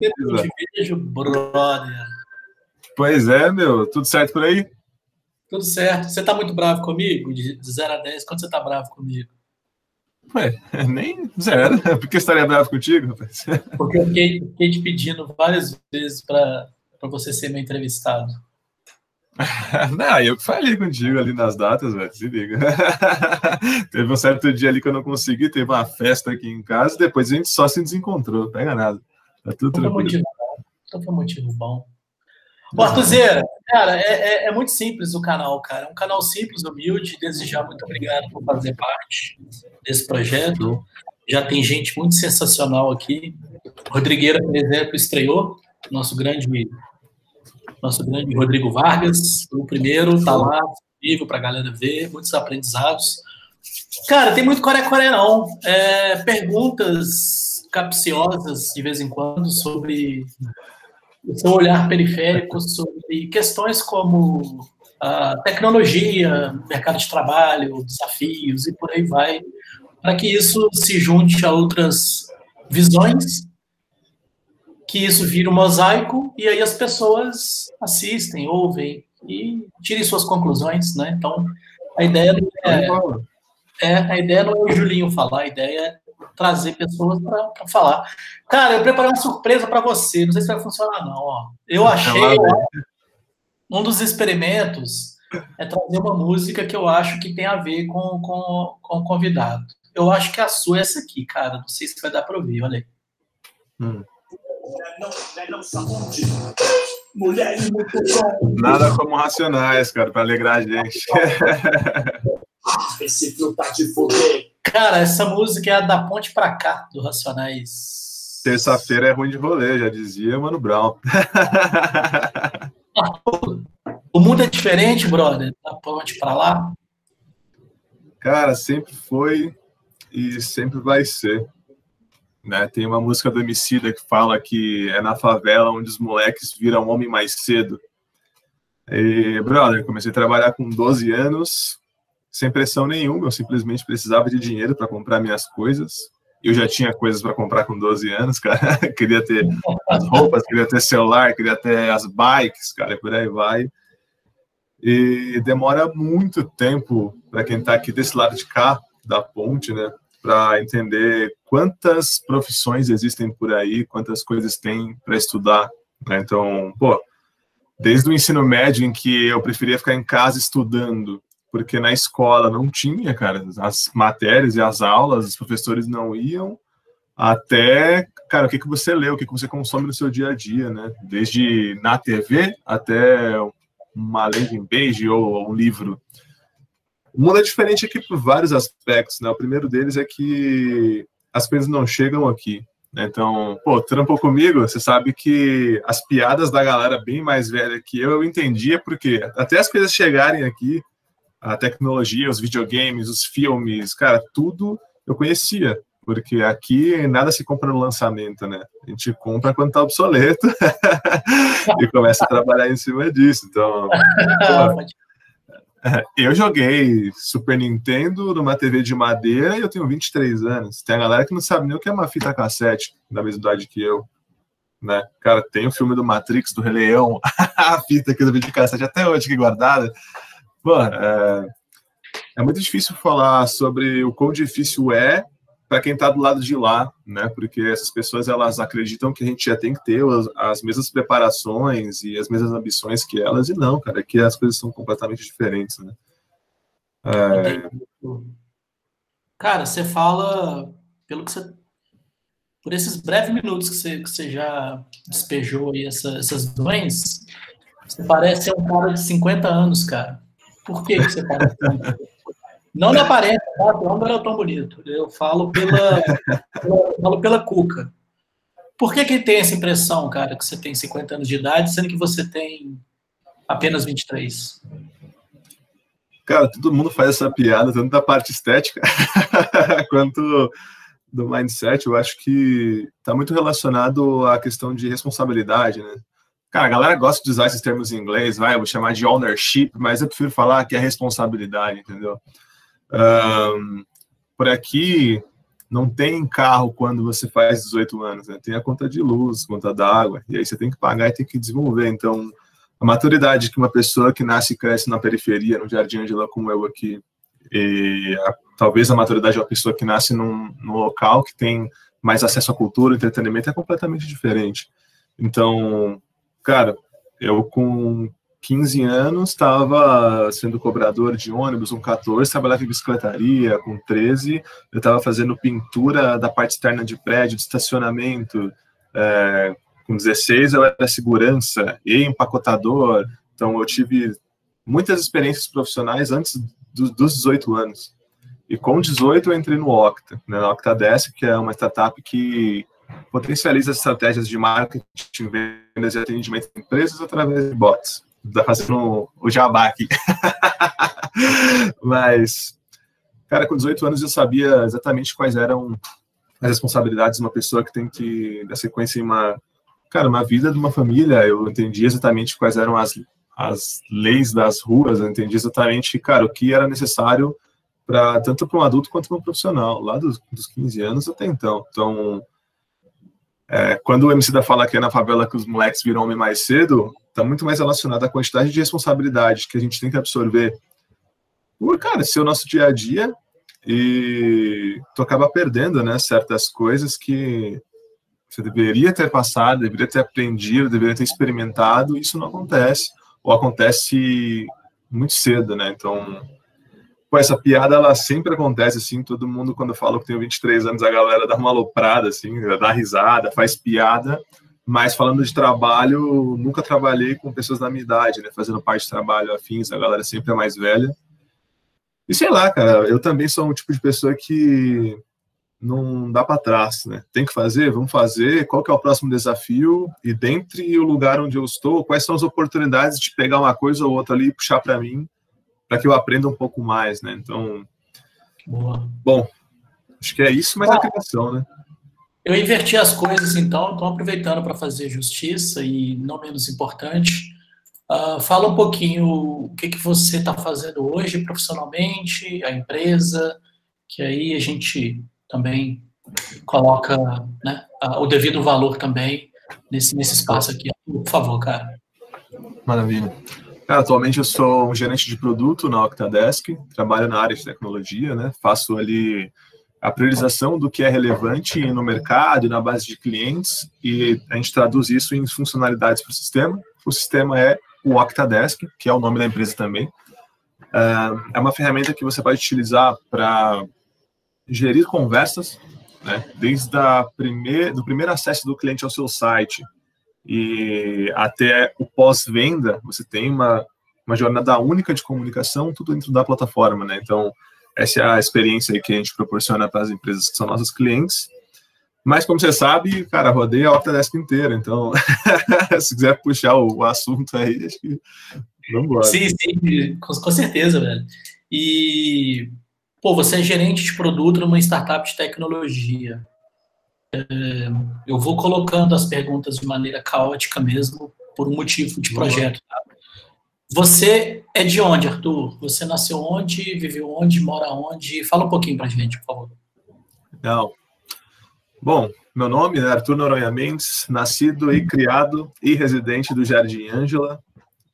Eu te vejo, brother. Pois é, meu. Tudo certo por aí? Tudo certo. Você tá muito bravo comigo? De 0 a 10, quanto você tá bravo comigo? Ué, nem zero. Por que estaria bravo contigo, rapaz? Porque eu fiquei, fiquei te pedindo várias vezes para você ser meu entrevistado. Não, eu falei contigo ali nas datas, velho. Se liga. teve um certo dia ali que eu não consegui, teve uma festa aqui em casa, depois a gente só se desencontrou, pega nada. Tá tudo então foi motivo bom. Então foi motivo bom. Artuzeira, cara, é, é, é, muito simples o canal, cara. É um canal simples, humilde. Desejar muito obrigado por fazer parte desse projeto. Já tem gente muito sensacional aqui. Rodrigueira, por exemplo, estreou. Nosso grande nosso grande Rodrigo Vargas, o primeiro, está lá, disponível para a galera ver, muitos aprendizados. Cara, tem muito core-core não. É, perguntas capciosas, de vez em quando, sobre o seu olhar periférico, sobre questões como a tecnologia, mercado de trabalho, desafios e por aí vai, para que isso se junte a outras visões que isso vira um mosaico e aí as pessoas assistem, ouvem e tirem suas conclusões, né? Então, a ideia é, é a ideia não é o Julinho falar, a ideia é trazer pessoas para falar. Cara, eu preparei uma surpresa para você, não sei se vai funcionar não, ó. Eu achei ó, um dos experimentos é trazer uma música que eu acho que tem a ver com, com, com o convidado. Eu acho que a sua é essa aqui, cara. Não sei se vai dar para ouvir, olha aí. Hum. Nada como racionais, cara, para alegrar a gente. Esse tá de foder. Cara, essa música é a da ponte pra cá, do Racionais. Terça-feira é ruim de rolê, já dizia Mano Brown. o mundo é diferente, brother, da ponte pra lá. Cara, sempre foi e sempre vai ser. Né? Tem uma música do Emicida que fala que é na favela onde os moleques viram homem mais cedo. E, brother, comecei a trabalhar com 12 anos, sem pressão nenhuma, eu simplesmente precisava de dinheiro para comprar minhas coisas. Eu já tinha coisas para comprar com 12 anos, cara. queria ter as roupas, queria ter celular, queria ter as bikes, cara, por aí vai. E demora muito tempo para quem está aqui desse lado de cá da ponte, né? para entender quantas profissões existem por aí, quantas coisas tem para estudar. Né? Então, pô, desde o ensino médio em que eu preferia ficar em casa estudando, porque na escola não tinha, cara, as matérias e as aulas, os professores não iam, até, cara, o que, que você lê, o que, que você consome no seu dia a dia, né? Desde na TV até uma landing page ou um livro. O mundo é diferente aqui por vários aspectos, né? O primeiro deles é que as coisas não chegam aqui. Né? Então, pô, trampou comigo, você sabe que as piadas da galera bem mais velha que eu, eu entendia porque até as coisas chegarem aqui, a tecnologia, os videogames, os filmes, cara, tudo eu conhecia. Porque aqui nada se compra no lançamento, né? A gente compra quando tá obsoleto e começa a trabalhar em cima disso. Então, Eu joguei Super Nintendo numa TV de madeira e eu tenho 23 anos. Tem a galera que não sabe nem o que é uma fita cassete, da mesma idade que eu. Né? Cara, tem o filme do Matrix, do Rei Leão, a fita aqui do vídeo cassete até hoje aqui guardada. Pô, é, é muito difícil falar sobre o quão difícil é para quem está do lado de lá, né? Porque essas pessoas elas acreditam que a gente já tem que ter as, as, mesmas preparações e as mesmas ambições que elas e não, cara, que as coisas são completamente diferentes, né? É... Cara, você fala pelo que você por esses breves minutos que você, que você já despejou aí essa, essas doenças, você parece ser um cara de 50 anos, cara. Por que, você parece? Não na aparência, tá? O não era tão bonito. Eu falo pela, pela, falo pela cuca. Por que, que tem essa impressão, cara, que você tem 50 anos de idade, sendo que você tem apenas 23? Cara, todo mundo faz essa piada, tanto da parte estética quanto do mindset. Eu acho que está muito relacionado à questão de responsabilidade, né? Cara, a galera gosta de usar esses termos em inglês, vai, eu vou chamar de ownership, mas eu prefiro falar que é responsabilidade, entendeu? Um, por aqui, não tem carro quando você faz 18 anos, né? Tem a conta de luz, conta d'água, e aí você tem que pagar e tem que desenvolver. Então, a maturidade que uma pessoa que nasce e cresce na periferia, no Jardim Angela como eu aqui, e a, talvez a maturidade de uma pessoa que nasce num, num local que tem mais acesso à cultura, entretenimento, é completamente diferente. Então, cara, eu com 15 anos estava sendo cobrador de ônibus, um 14, trabalhava em bicicletaria, com 13 eu estava fazendo pintura da parte externa de prédio, de estacionamento, é, com 16 eu era segurança e empacotador, então eu tive muitas experiências profissionais antes do, dos 18 anos. E com 18 eu entrei no Octa, né, na Octadesk, que é uma startup que potencializa as estratégias de marketing, vendas e atendimento de empresas através de bots. Tá fazendo o jabá aqui. Mas, cara, com 18 anos eu sabia exatamente quais eram as responsabilidades de uma pessoa que tem que dar sequência em uma, cara, uma vida de uma família. Eu entendi exatamente quais eram as, as leis das ruas, eu entendi exatamente, cara, o que era necessário para tanto para um adulto quanto para um profissional, lá dos, dos 15 anos até então. Então, é, quando o MC da fala que é na favela que os moleques viram homem mais cedo, está muito mais relacionado à quantidade de responsabilidade que a gente tem que absorver. Por, cara, ser o nosso dia a dia e tu acaba perdendo, né, certas coisas que você deveria ter passado, deveria ter aprendido, deveria ter experimentado, isso não acontece, ou acontece muito cedo, né, então Pô, essa piada, ela sempre acontece, assim, todo mundo, quando fala que tem 23 anos, a galera dá uma aloprada, assim, dá risada, faz piada, mas falando de trabalho, nunca trabalhei com pessoas da minha idade, né, fazendo parte de trabalho afins, a galera sempre é mais velha. E sei lá, cara, eu também sou um tipo de pessoa que não dá para trás, né? Tem que fazer, vamos fazer. Qual que é o próximo desafio? E dentre o lugar onde eu estou, quais são as oportunidades de pegar uma coisa ou outra ali e puxar para mim para que eu aprenda um pouco mais, né? Então, Boa. bom, acho que é isso, mas a criação, né? Eu inverti as coisas, então, estou aproveitando para fazer justiça e, não menos importante, uh, fala um pouquinho o que, que você está fazendo hoje profissionalmente, a empresa, que aí a gente também coloca né, o devido valor também nesse, nesse espaço aqui. Por favor, cara. Maravilha. Atualmente eu sou um gerente de produto na Octadesk, trabalho na área de tecnologia, né? Faço ali a priorização do que é relevante no mercado e na base de clientes e a gente traduz isso em funcionalidades para o sistema. O sistema é o Octadesk, que é o nome da empresa também. É uma ferramenta que você pode utilizar para gerir conversas, né? desde primeir, do primeiro acesso do cliente ao seu site, e até o pós-venda, você tem uma, uma jornada única de comunicação, tudo dentro da plataforma, né? Então, essa é a experiência que a gente proporciona para as empresas que são nossos clientes. Mas, como você sabe, cara, rodei a Octadesk inteira, então, se quiser puxar o, o, assunto aí, acho que vamos embora. Sim, sim, com, com certeza, velho. E, pô, você é gerente de produto numa startup de tecnologia eu vou colocando as perguntas de maneira caótica mesmo, por um motivo de projeto. Tá? Você é de onde, Arthur? Você nasceu onde, viveu onde, mora onde? Fala um pouquinho pra gente, por favor. Não. Bom, meu nome é Arthur Noronha Mendes, nascido e criado e residente do Jardim Ângela,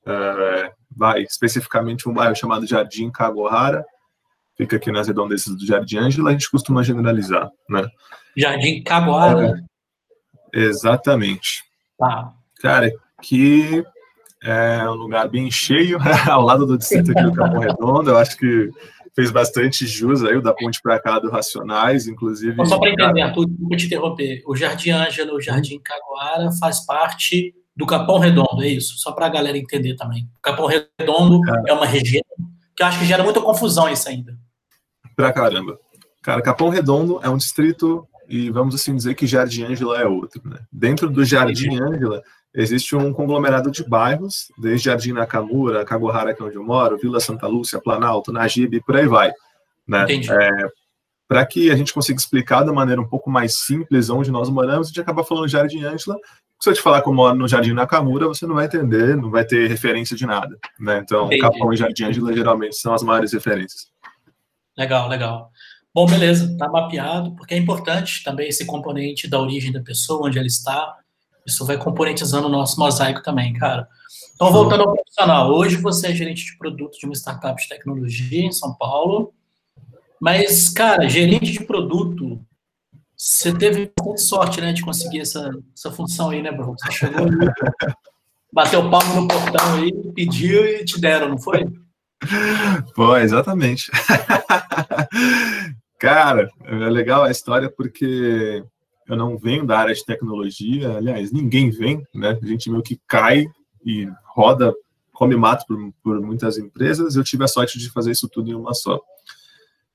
uh, vai especificamente um bairro chamado Jardim Cagohara, fica aqui nas redondezas do Jardim Ângela, a gente costuma generalizar, né? Jardim Caguara. É, exatamente. Tá. Cara, que é um lugar bem cheio, ao lado do distrito aqui do Capão Redondo. Eu acho que fez bastante jus aí, o da ponte para cá do Racionais, inclusive. Só para entender, Arthur, vou te interromper. O Jardim Ângela, o Jardim Caguara faz parte do Capão Redondo, é isso? Só para a galera entender também. O Capão Redondo é. é uma região que eu acho que gera muita confusão isso ainda. Pra caramba. Cara, Capão Redondo é um distrito e vamos assim dizer que Jardim Ângela é outro. Né? Dentro do Jardim Ângela existe um conglomerado de bairros, desde Jardim Nakamura, Cagohara, que é onde eu moro, Vila Santa Lúcia, Planalto, Nagibe, e por aí vai. Né? É, Para que a gente consiga explicar da maneira um pouco mais simples onde nós moramos, a gente acaba falando Jardim Ângela. Se eu te falar que eu moro no Jardim Nakamura, você não vai entender, não vai ter referência de nada. Né? Então, Entendi. Capão e Jardim Ângela geralmente são as maiores referências. Legal, legal. Bom, beleza, está mapeado, porque é importante também esse componente da origem da pessoa, onde ela está. Isso vai componentizando o nosso mosaico também, cara. Então, voltando ao profissional, hoje você é gerente de produto de uma startup de tecnologia em São Paulo, mas, cara, gerente de produto, você teve bastante sorte, né, de conseguir essa, essa função aí, né, bro? Você chegou bateu o palmo no portão aí, pediu e te deram, não foi? Pô, exatamente. Cara, é legal a história porque eu não venho da área de tecnologia, aliás, ninguém vem, né? A gente meio que cai e roda, come mato por, por muitas empresas. Eu tive a sorte de fazer isso tudo em uma só.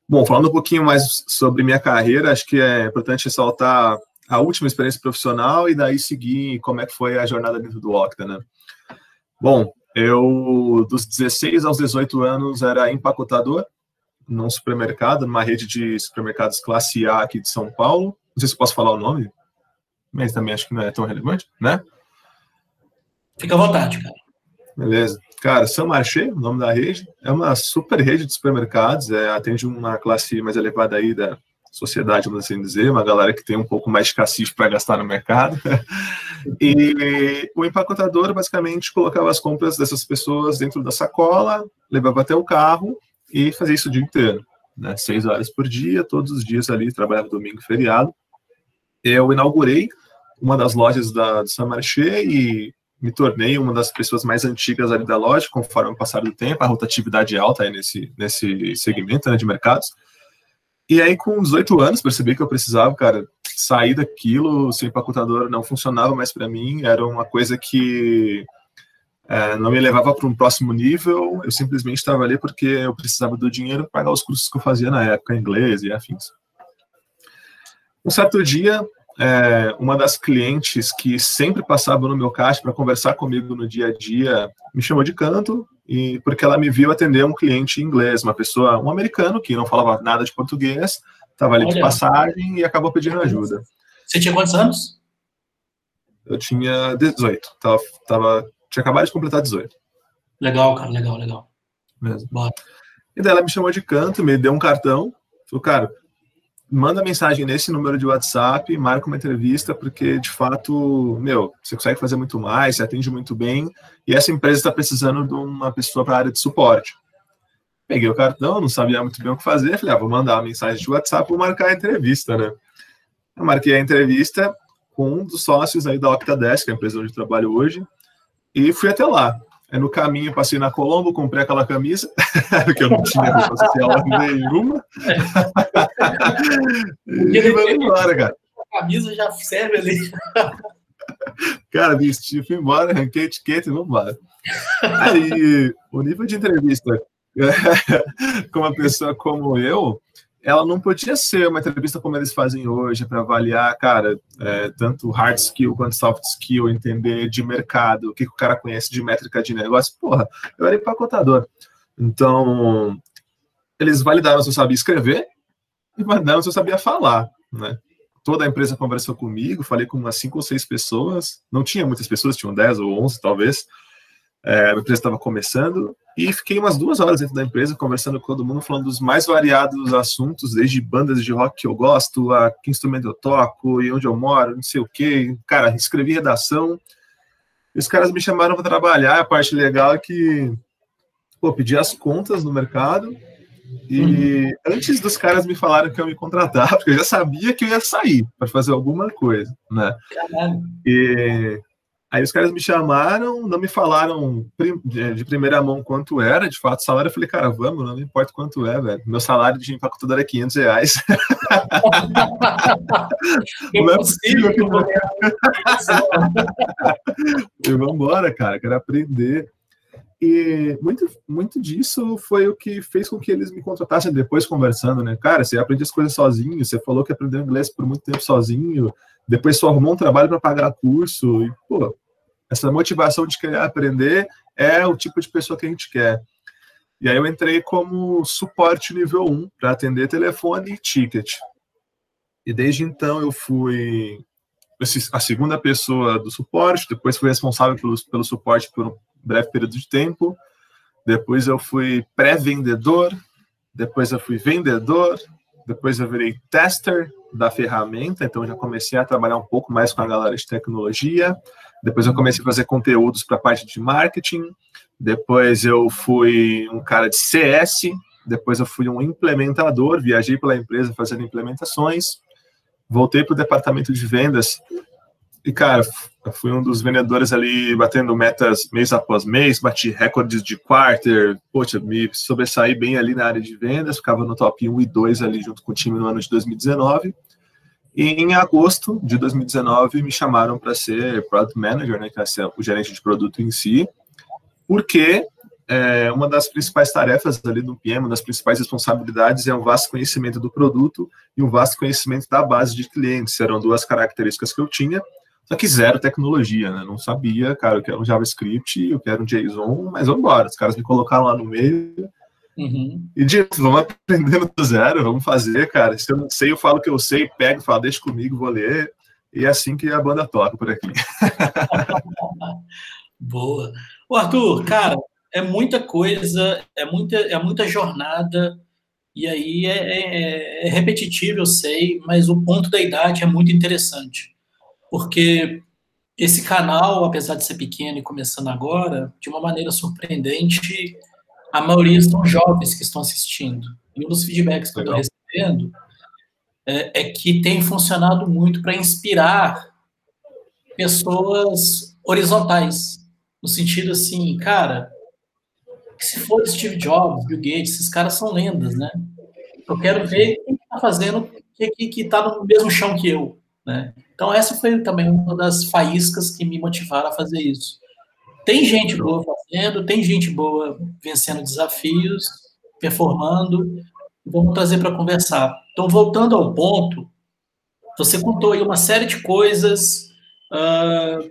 Bom, falando um pouquinho mais sobre minha carreira, acho que é importante ressaltar a última experiência profissional e daí seguir como é que foi a jornada dentro do Octa, né? Bom, eu dos 16 aos 18 anos era empacotador num supermercado, numa rede de supermercados classe A aqui de São Paulo. Não sei se posso falar o nome, mas também acho que não é tão relevante, né? Fica à vontade, cara. Beleza. Cara, São Marché, o nome da rede, é uma super rede de supermercados, é, atende uma classe mais elevada aí da sociedade, vamos assim dizer, uma galera que tem um pouco mais de cacife para gastar no mercado. e o empacotador basicamente colocava as compras dessas pessoas dentro da sacola, levava até o carro e fazia isso o dia inteiro, né? Seis horas por dia, todos os dias ali, trabalhava domingo e feriado. Eu inaugurei uma das lojas da, do Saint Marché e me tornei uma das pessoas mais antigas ali da loja, conforme o passar do tempo, a rotatividade é alta aí nesse, nesse segmento né, de mercados. E aí, com 18 anos, percebi que eu precisava, cara, sair daquilo, ser empacotador não funcionava mais para mim, era uma coisa que é, não me levava para um próximo nível, eu simplesmente estava ali porque eu precisava do dinheiro para pagar os cursos que eu fazia na época, inglês e afins. Um certo dia, é, uma das clientes que sempre passava no meu caixa para conversar comigo no dia a dia me chamou de canto e porque ela me viu atender um cliente inglês, uma pessoa, um americano que não falava nada de português, estava ali Olha. de passagem e acabou pedindo ajuda. Você tinha quantos anos? Eu tinha 18, tava, tava, tinha acabado de completar 18. Legal, cara, legal, legal. Mesmo. Bora. E daí ela me chamou de canto, me deu um cartão, falou, cara, manda mensagem nesse número de WhatsApp, marca uma entrevista, porque de fato, meu, você consegue fazer muito mais, você atende muito bem, e essa empresa está precisando de uma pessoa para a área de suporte. Peguei o cartão, não sabia muito bem o que fazer, falei, ah, vou mandar uma mensagem de WhatsApp, vou marcar a entrevista, né? Eu marquei a entrevista com um dos sócios aí da Octadesk, a empresa onde eu trabalho hoje, e fui até lá. Aí no caminho passei na Colombo, comprei aquela camisa, que eu não tinha roupa social nenhuma. E vamos embora, cara. A camisa já serve ali. cara, vesti, fui embora, arranquei a etiqueta e vamos embora. Aí, o nível de entrevista com uma pessoa como eu, ela não podia ser uma entrevista como eles fazem hoje, para avaliar, cara, é, tanto hard skill quanto soft skill, entender de mercado, o que, que o cara conhece de métrica de negócio. Porra, eu era empacotador. Então, eles validaram se eu sabia escrever e validaram se eu sabia falar, né? Toda a empresa conversou comigo, falei com umas cinco ou seis pessoas, não tinha muitas pessoas, tinham dez ou onze talvez, é, a empresa estava começando, e fiquei umas duas horas dentro da empresa conversando com todo mundo, falando dos mais variados assuntos, desde bandas de rock que eu gosto, a que instrumento eu toco, e onde eu moro, não sei o quê. Cara, escrevi redação. E os caras me chamaram para trabalhar. A parte legal é que, pô, pedi as contas no mercado. E antes dos caras me falaram que eu me contratar, porque eu já sabia que eu ia sair para fazer alguma coisa, né? Caralho. E Aí os caras me chamaram, não me falaram de primeira mão quanto era, de fato, o salário. Eu falei, cara, vamos, não me importa quanto é, velho. Meu salário de empacotador é 500 reais. não é possível. Que... e vamos embora, cara, quero aprender. E muito, muito disso foi o que fez com que eles me contratassem depois conversando, né? Cara, você aprende as coisas sozinho, você falou que aprendeu inglês por muito tempo sozinho, depois só arrumou um trabalho para pagar curso, e, pô, essa motivação de querer aprender é o tipo de pessoa que a gente quer. E aí eu entrei como suporte nível 1 para atender telefone e ticket. E desde então eu fui a segunda pessoa do suporte, depois fui responsável pelo, pelo suporte por breve período de tempo, depois eu fui pré-vendedor, depois eu fui vendedor, depois eu virei tester da ferramenta, então já comecei a trabalhar um pouco mais com a galera de tecnologia. Depois eu comecei a fazer conteúdos para a parte de marketing. Depois eu fui um cara de CS. Depois eu fui um implementador, viajei pela empresa fazendo implementações. Voltei para o departamento de vendas e, cara, fui um dos vendedores ali batendo metas mês após mês, bati recordes de quarter, poxa, me sobressaí bem ali na área de vendas, ficava no top 1 e 2 ali junto com o time no ano de 2019. E em agosto de 2019 me chamaram para ser Product Manager, né, que é o gerente de produto em si, porque é, uma das principais tarefas ali do PM, uma das principais responsabilidades é um vasto conhecimento do produto e um vasto conhecimento da base de clientes. Eram duas características que eu tinha só que zero tecnologia, né? Não sabia, cara, eu quero um JavaScript, eu quero um JSON, mas vamos embora. Os caras me colocaram lá no meio. Uhum. E dito, vamos aprendendo do zero, vamos fazer, cara. Se eu não sei, eu falo que eu sei, pego, falo, deixa comigo, vou ler. E é assim que a banda toca por aqui. Boa. O Arthur, cara, é muita coisa, é muita, é muita jornada, e aí é, é, é repetitivo, eu sei, mas o ponto da idade é muito interessante porque esse canal, apesar de ser pequeno e começando agora, de uma maneira surpreendente, a maioria são jovens que estão assistindo. E um dos feedbacks que Legal. eu estou recebendo é, é, que tem funcionado muito para inspirar pessoas horizontais, no sentido assim, cara, se for Steve Jobs, Bill Gates, esses caras são lendas, né? Eu quero ver quem está fazendo, que está no mesmo chão que eu, né? Então, essa foi também uma das faíscas que me motivaram a fazer isso. Tem gente boa fazendo, tem gente boa vencendo desafios, performando. Vamos trazer para conversar. Então, voltando ao ponto, você contou aí uma série de coisas uh,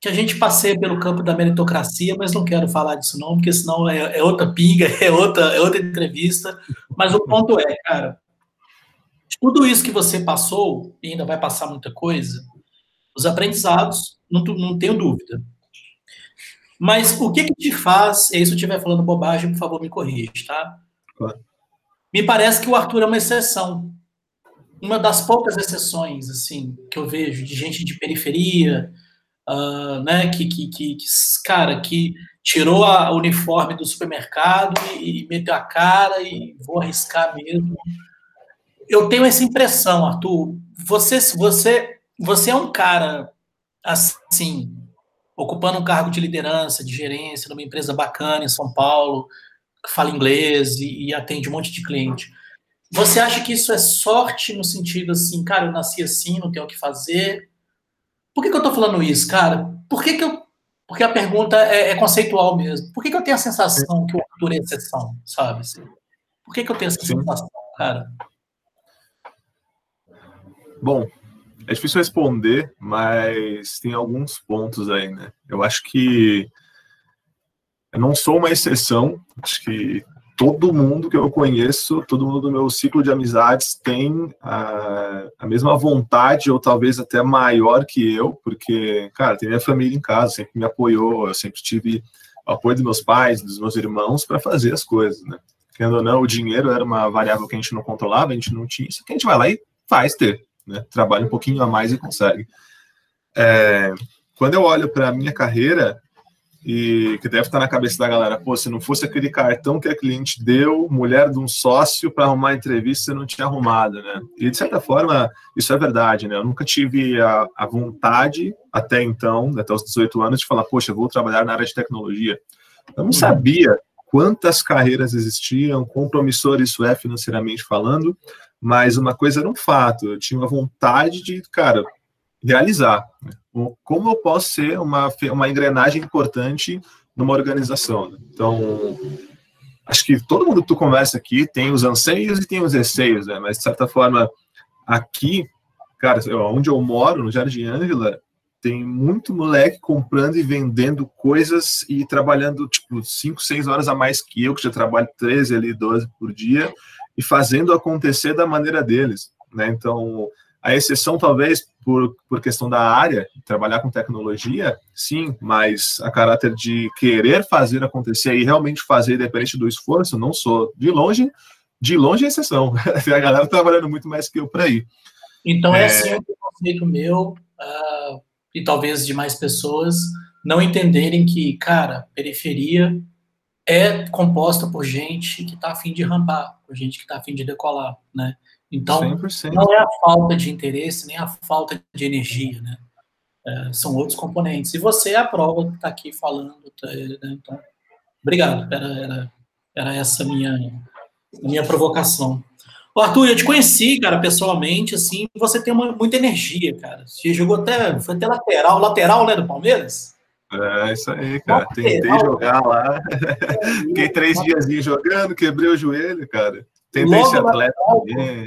que a gente passeia pelo campo da meritocracia, mas não quero falar disso não, porque senão é, é outra pinga, é outra, é outra entrevista. Mas o ponto é, cara, tudo isso que você passou, e ainda vai passar muita coisa, os aprendizados, não, não tenho dúvida. Mas o que, que te faz, e se eu estiver falando bobagem, por favor, me corrija, tá? Claro. Me parece que o Arthur é uma exceção. Uma das poucas exceções, assim, que eu vejo de gente de periferia, uh, né, que, que, que, que, cara, que tirou a uniforme do supermercado e, e meteu a cara e vou arriscar mesmo eu tenho essa impressão, Arthur. Você, você, você é um cara assim, ocupando um cargo de liderança, de gerência, numa empresa bacana em São Paulo, que fala inglês e, e atende um monte de cliente. Você acha que isso é sorte no sentido assim, cara, eu nasci assim, não tenho o que fazer? Por que, que eu tô falando isso, cara? Por que, que eu. Porque a pergunta é, é conceitual mesmo. Por que, que eu tenho a sensação que o Arthur é exceção, sabe? Por que, que eu tenho essa sensação, cara? Bom, é difícil responder, mas tem alguns pontos aí, né? Eu acho que eu não sou uma exceção, acho que todo mundo que eu conheço, todo mundo do meu ciclo de amizades tem a, a mesma vontade, ou talvez até maior que eu, porque, cara, tem minha família em casa, sempre me apoiou, eu sempre tive o apoio dos meus pais, dos meus irmãos para fazer as coisas, né? Querendo ou não, o dinheiro era uma variável que a gente não controlava, a gente não tinha, isso que a gente vai lá e faz ter né? Trabalha um pouquinho a mais e consegue. É, quando eu olho para a minha carreira, e que deve estar na cabeça da galera, pô, se não fosse aquele cartão que a cliente deu, mulher de um sócio para arrumar a entrevista, você não tinha arrumado, né? E de certa forma, isso é verdade, né? Eu nunca tive a, a vontade, até então, até os 18 anos, de falar, poxa, eu vou trabalhar na área de tecnologia. Eu não sabia quantas carreiras existiam, quão promissor isso é financeiramente falando, mas uma coisa era um fato, eu tinha uma vontade de, cara, realizar. Né? Como eu posso ser uma, uma engrenagem importante numa organização? Né? Então, acho que todo mundo que tu conversa aqui tem os anseios e tem os receios, né? Mas, de certa forma, aqui, cara, onde eu moro, no Jardim Ângela, tem muito moleque comprando e vendendo coisas e trabalhando, tipo, 5, 6 horas a mais que eu, que já trabalho 13 ali, 12 por dia, e fazendo acontecer da maneira deles, né? Então, a exceção talvez por, por questão da área, trabalhar com tecnologia, sim, mas a caráter de querer fazer acontecer e realmente fazer independente do esforço, não sou de longe, de longe é exceção. a galera tá trabalhando muito mais que eu para ir. Então é, é assim um conceito meu, uh, e talvez de mais pessoas, não entenderem que, cara, periferia é composta por gente que está afim de rampar, por gente que está afim de decolar, né? Então, 100%. não é a falta de interesse, nem a falta de energia, né? É, são outros componentes. E você é a prova que está aqui falando. Tá, né? Então, obrigado. Era, era, era essa minha minha provocação. Ô, Arthur, eu te conheci, cara, pessoalmente, assim, você tem uma, muita energia, cara. Você jogou até, foi até lateral, lateral, né, do Palmeiras? É, isso aí, cara. Lateral. Tentei jogar lá. Fiquei três dias jogando, quebrei o joelho, cara. Tentei ser atleta também.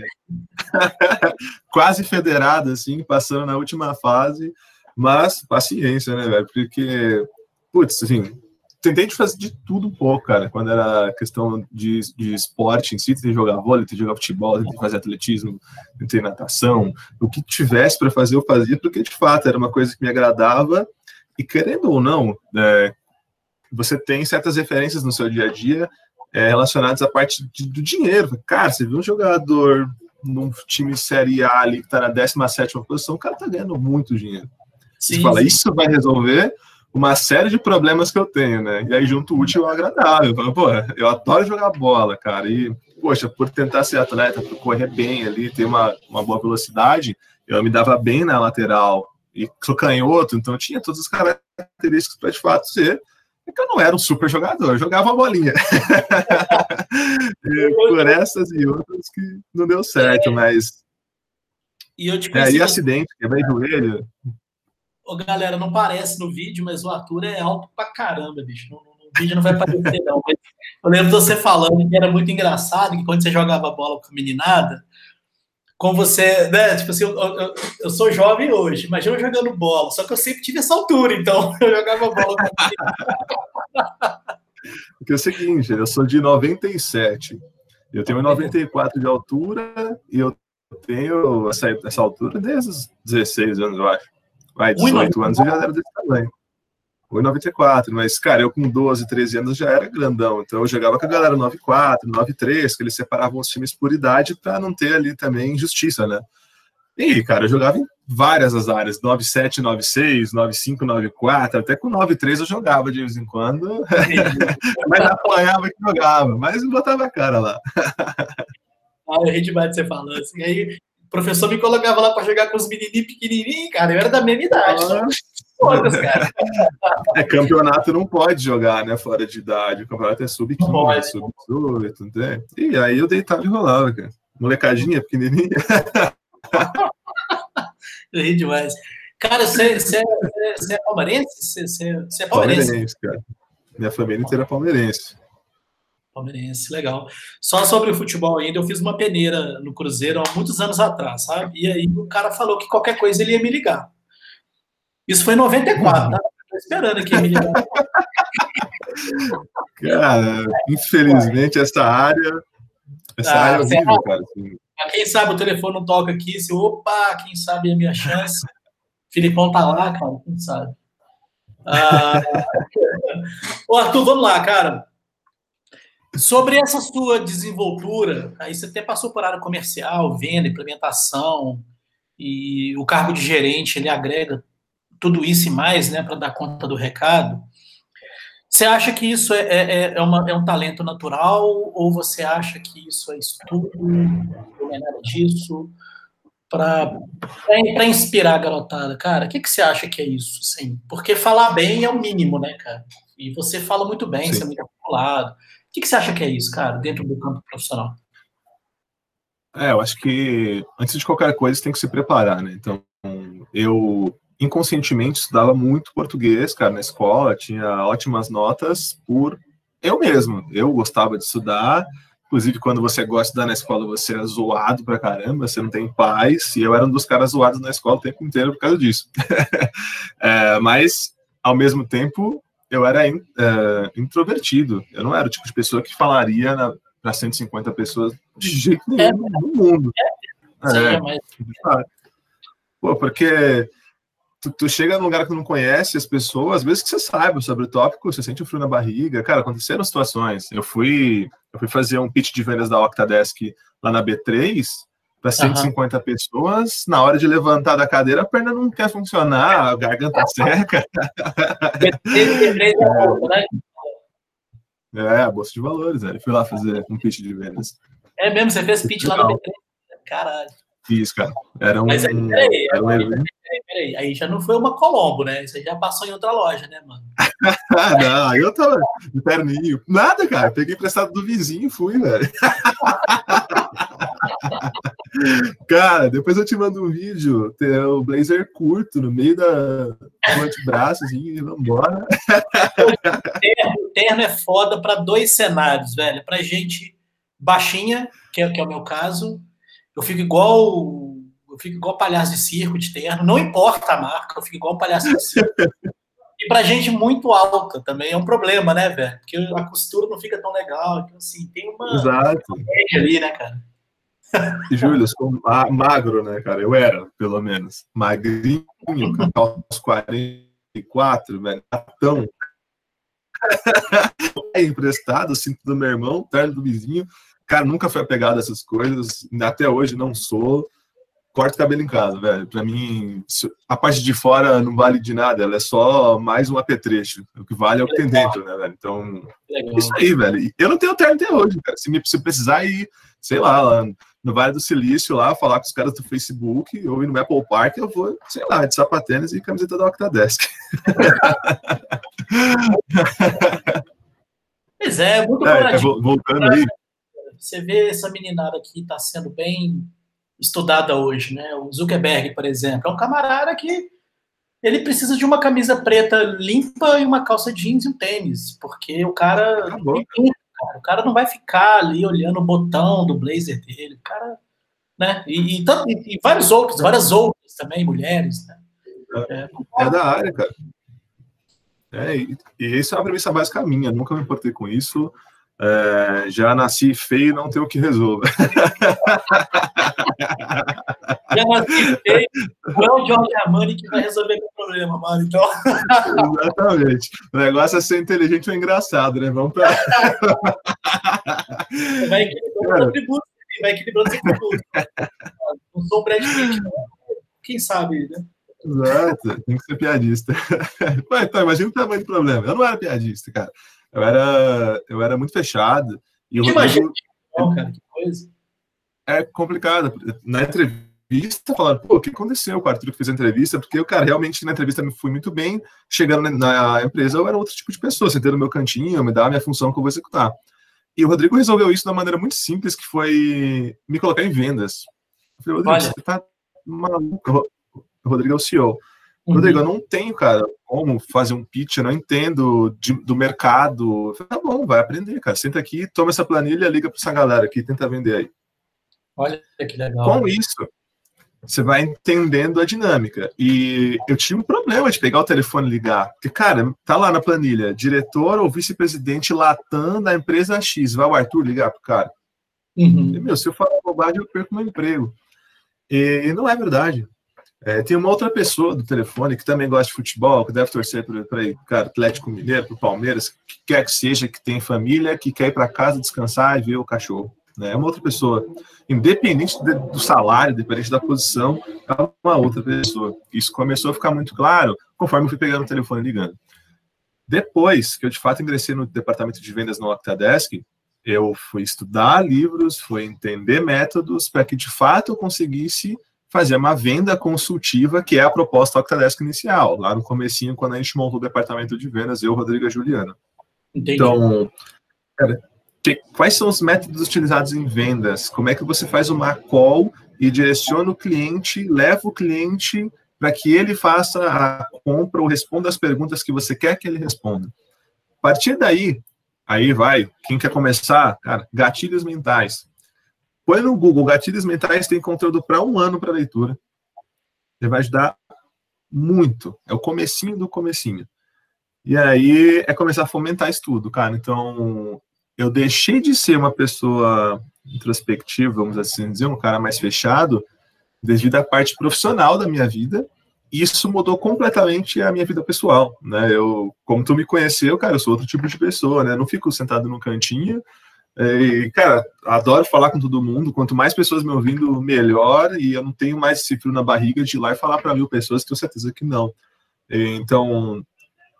Quase federado, assim, passando na última fase. Mas paciência, né, velho? Porque, putz, assim, tentei de fazer de tudo um pouco, cara. Quando era questão de, de esporte em si, tentei jogar vôlei, tentei jogar futebol, tentei fazer atletismo, tentei natação. O que tivesse para fazer, eu fazia, porque de fato era uma coisa que me agradava. E querendo ou não, é, você tem certas referências no seu dia a dia é, relacionadas à parte de, do dinheiro. Cara, você viu um jogador num time Série A ali que tá na 17 posição, o cara tá ganhando muito dinheiro. Sim, você fala, sim. isso vai resolver uma série de problemas que eu tenho, né? E aí junto o útil ao agradável. Eu falo, pô, eu adoro jogar bola, cara. E, poxa, por tentar ser atleta, por correr bem ali, ter uma, uma boa velocidade, eu me dava bem na lateral e sou canhoto, então tinha todas as características para de fato ser. É que eu não era um super jogador, eu jogava a bolinha. e por essas e outras que não deu certo, mas. E eu te é, e acidente, quebrei joelho, Ô, galera, não parece no vídeo, mas o Arthur é alto pra caramba, bicho. No, no vídeo não vai parecer, não. Mas eu lembro de você falando que era muito engraçado, que quando você jogava bola com a meninada, com você, né? Tipo assim, eu, eu, eu, sou jovem hoje, imagina eu jogando bola, só que eu sempre tive essa altura, então eu jogava bola. Porque é o seguinte, eu sou de 97, eu tenho 94 de altura e eu tenho essa, essa altura desde os 16 anos, eu acho. Vai, 18 anos eu já era desse tamanho. 1,94, mas, cara, eu com 12, 13 anos já era grandão, então eu jogava com a galera 9,4, 9,3, que eles separavam os times por idade para não ter ali também injustiça, né? E, cara, eu jogava em várias as áreas, 9,7, 9,6, 9,5, 9,4, até com 9,3 eu jogava de vez em quando, mas apanhava que jogava, mas botava a cara lá. ah, eu ri demais de você falando assim, aí professor me colocava lá para jogar com os menininhos pequenininhos, cara. Eu era da mesma idade. Ah. Todas, cara. É, campeonato não pode jogar, né? Fora de idade. O campeonato é sub-15, sub-18, né? E aí eu deitava e rolava, cara. Molecadinha pequenininha. eu ri demais. Cara, você, você, você é palmeirense? Você, você é palmeirense? palmeirense, cara. Minha família inteira é palmeirense. Palmeirense, legal. Só sobre o futebol ainda, eu fiz uma peneira no Cruzeiro há muitos anos atrás, sabe? E aí o cara falou que qualquer coisa ele ia me ligar. Isso foi em 94, tá? Tô esperando aqui. Cara, infelizmente essa área. Essa ah, área é horrível, cara. Assim. Quem sabe o telefone não toca aqui, se opa, quem sabe é a minha chance. Filipão tá lá, cara, quem sabe. Ah, Ô, Arthur, vamos lá, cara. Sobre essa sua desenvoltura, aí você até passou por área comercial, venda, implementação, e o cargo de gerente ele agrega tudo isso e mais, né, para dar conta do recado. Você acha que isso é, é, é, é, uma, é um talento natural ou você acha que isso é estudo, não é nada disso, para inspirar a garotada? Cara, o que, que você acha que é isso? Sim, porque falar bem é o mínimo, né, cara? E você fala muito bem, Sim. você é muito articulado que, que você acha que é isso, cara, dentro do campo profissional? É, eu acho que antes de qualquer coisa você tem que se preparar, né? Então, eu inconscientemente estudava muito português, cara, na escola, tinha ótimas notas por eu mesmo. Eu gostava de estudar, inclusive quando você gosta de estudar na escola, você é zoado pra caramba, você não tem paz, e eu era um dos caras zoados na escola o tempo inteiro por causa disso. é, mas, ao mesmo tempo, eu era in, uh, introvertido. Eu não era o tipo de pessoa que falaria para 150 pessoas de jeito nenhum é, no mundo. É, é, é, Pô, porque tu, tu, chega num lugar que tu não conhece as pessoas, mesmo que você saiba sobre o tópico, você sente um frio na barriga. Cara, aconteceram situações. Eu fui, eu fui fazer um pitch de vendas da Octadesk lá na B3 para 150 uhum. pessoas. Na hora de levantar da cadeira, a perna não quer funcionar, a garganta seca. é, é, a bolsa de valores. Né? Eu fui lá fazer um pitch de vendas. É mesmo, você fez pitch lá na B3? Caralho. Fiz, cara. Era um, Mas aí, peraí, era um evento peraí, peraí. Aí já não foi uma Colombo, né? Você já passou em outra loja, né, mano? não, aí eu tava de perninho. Nada, cara. Peguei emprestado do vizinho e fui, velho. cara, depois eu te mando um vídeo, tem o blazer curto no meio da do antebraço, assim, e vambora. o terno, terno é foda para dois cenários, velho. Pra gente baixinha, que é, que é o meu caso, eu fico igual eu fico igual palhaço de circo de terno, não importa a marca, eu fico igual palhaço de circo. E pra gente muito alta também é um problema, né, velho? Porque a costura não fica tão legal. Então, assim, tem uma, Exato. média ali, né, cara? Júlio, sou magro, né, cara? Eu era, pelo menos. Magrinho, aos 44, velho. Tão. é emprestado, cinto do meu irmão, terno do vizinho. Cara, nunca foi apegado a essas coisas. Até hoje não sou corta o cabelo em casa, velho. Pra mim, a parte de fora não vale de nada, ela é só mais um apetrecho. O que vale é o que tem dentro, né, velho? Então, Legal. isso aí, velho. Eu não tenho terno até hoje, cara. Se, me, se precisar ir, sei lá, lá no Vale do Silício, lá, falar com os caras do Facebook, ou ir no Apple Park, eu vou, sei lá, de sapatênis e camiseta da Octadesk. Pois é, muito é, Voltando aí. Você vê essa meninada aqui tá sendo bem estudada hoje, né? O Zuckerberg, por exemplo, é um camarada que ele precisa de uma camisa preta limpa e uma calça jeans e um tênis, porque o cara, o cara não vai ficar ali olhando o botão do blazer dele, o cara, né? E, e, e, vários outros, várias outras também, mulheres, né? É, é da área, cara. É, e, e isso é a premissa básica minha, nunca me importei com isso. É, já nasci feio e não tenho o que resolver. já nasci feio, não é o Jorge Armani que vai resolver meu problema, mano. Então... Exatamente. O negócio é ser inteligente ou engraçado, né? Vamos para. vai equilibrando o tributo, vai equilibrando o tributo. Não sou o Brad Pitt, quem sabe, né? Exato, tem que ser piadista. então, imagina o tamanho do problema. Eu não era piadista, cara. Eu era, eu era muito fechado. E o Rodrigo, cara, que coisa. É complicado. Na entrevista, falaram, pô, o que aconteceu com o Arthur que fez a entrevista? Porque eu, cara, realmente na entrevista me fui muito bem. Chegando na empresa, eu era outro tipo de pessoa. Sentei no meu cantinho, me dá a minha função que eu vou executar. E o Rodrigo resolveu isso de uma maneira muito simples, que foi me colocar em vendas. Eu falei, Rodrigo, Olha. você tá maluco? O Rodrigo é o CEO. Uhum. Rodrigo, eu não tenho, cara, como fazer um pitch, eu não entendo de, do mercado. Falei, tá bom, vai aprender, cara. Senta aqui, toma essa planilha, liga para essa galera aqui, tenta vender aí. Olha que legal. Com isso, você vai entendendo a dinâmica. E eu tinha um problema de pegar o telefone e ligar. Porque, cara, tá lá na planilha, diretor ou vice-presidente Latam da empresa X. Vai o Arthur ligar pro cara. Uhum. E, meu, se eu falar bobagem, eu perco meu emprego. E não é verdade. É, tem uma outra pessoa do telefone que também gosta de futebol, que deve torcer para o Atlético Mineiro, para o Palmeiras, que quer que seja, que tem família, que quer ir para casa descansar e ver o cachorro. Né? É uma outra pessoa. Independente do salário, independente da posição, é uma outra pessoa. Isso começou a ficar muito claro conforme eu fui pegando o telefone ligando. Depois que eu de fato ingressei no departamento de vendas no Octadesk, eu fui estudar livros, fui entender métodos para que de fato eu conseguisse fazer uma venda consultiva, que é a proposta Octadesk inicial, lá no comecinho, quando a gente montou o departamento de vendas, eu, Rodrigo e a Juliana. Entendi. Então, cara, que, quais são os métodos utilizados em vendas? Como é que você faz uma call e direciona o cliente, leva o cliente para que ele faça a compra ou responda as perguntas que você quer que ele responda. A partir daí, aí vai, quem quer começar, cara, gatilhos mentais. Põe no Google, gatilhos mentais tem conteúdo para um ano para leitura. Ele vai ajudar muito. É o comecinho do comecinho. E aí é começar a fomentar estudo, cara. Então, eu deixei de ser uma pessoa introspectiva, vamos assim dizer, um cara mais fechado, devido à parte profissional da minha vida isso mudou completamente a minha vida pessoal, né? Eu, como tu me conheceu, cara, eu sou outro tipo de pessoa, né? Não fico sentado num cantinho. E, cara, adoro falar com todo mundo. Quanto mais pessoas me ouvindo, melhor. E eu não tenho mais esse frio na barriga de ir lá e falar para mil pessoas, tenho certeza que não. Então,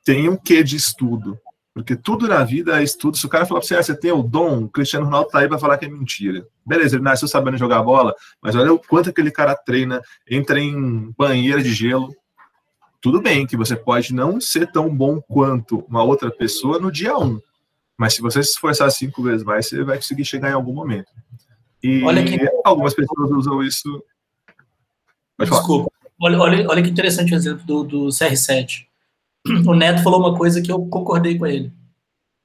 tem um quê de estudo. Porque tudo na vida é estudo. Se o cara falar pra você, ah, você tem o dom, o Cristiano Ronaldo tá aí pra falar que é mentira. Beleza, ele nasceu sabendo jogar bola, mas olha o quanto aquele cara treina, entra em banheira de gelo. Tudo bem que você pode não ser tão bom quanto uma outra pessoa no dia um. Mas se você se esforçar cinco vezes mais, você vai conseguir chegar em algum momento. E olha que... algumas pessoas usam isso. Pode Desculpa. Olha, olha, olha que interessante o exemplo do, do CR7 o Neto falou uma coisa que eu concordei com ele.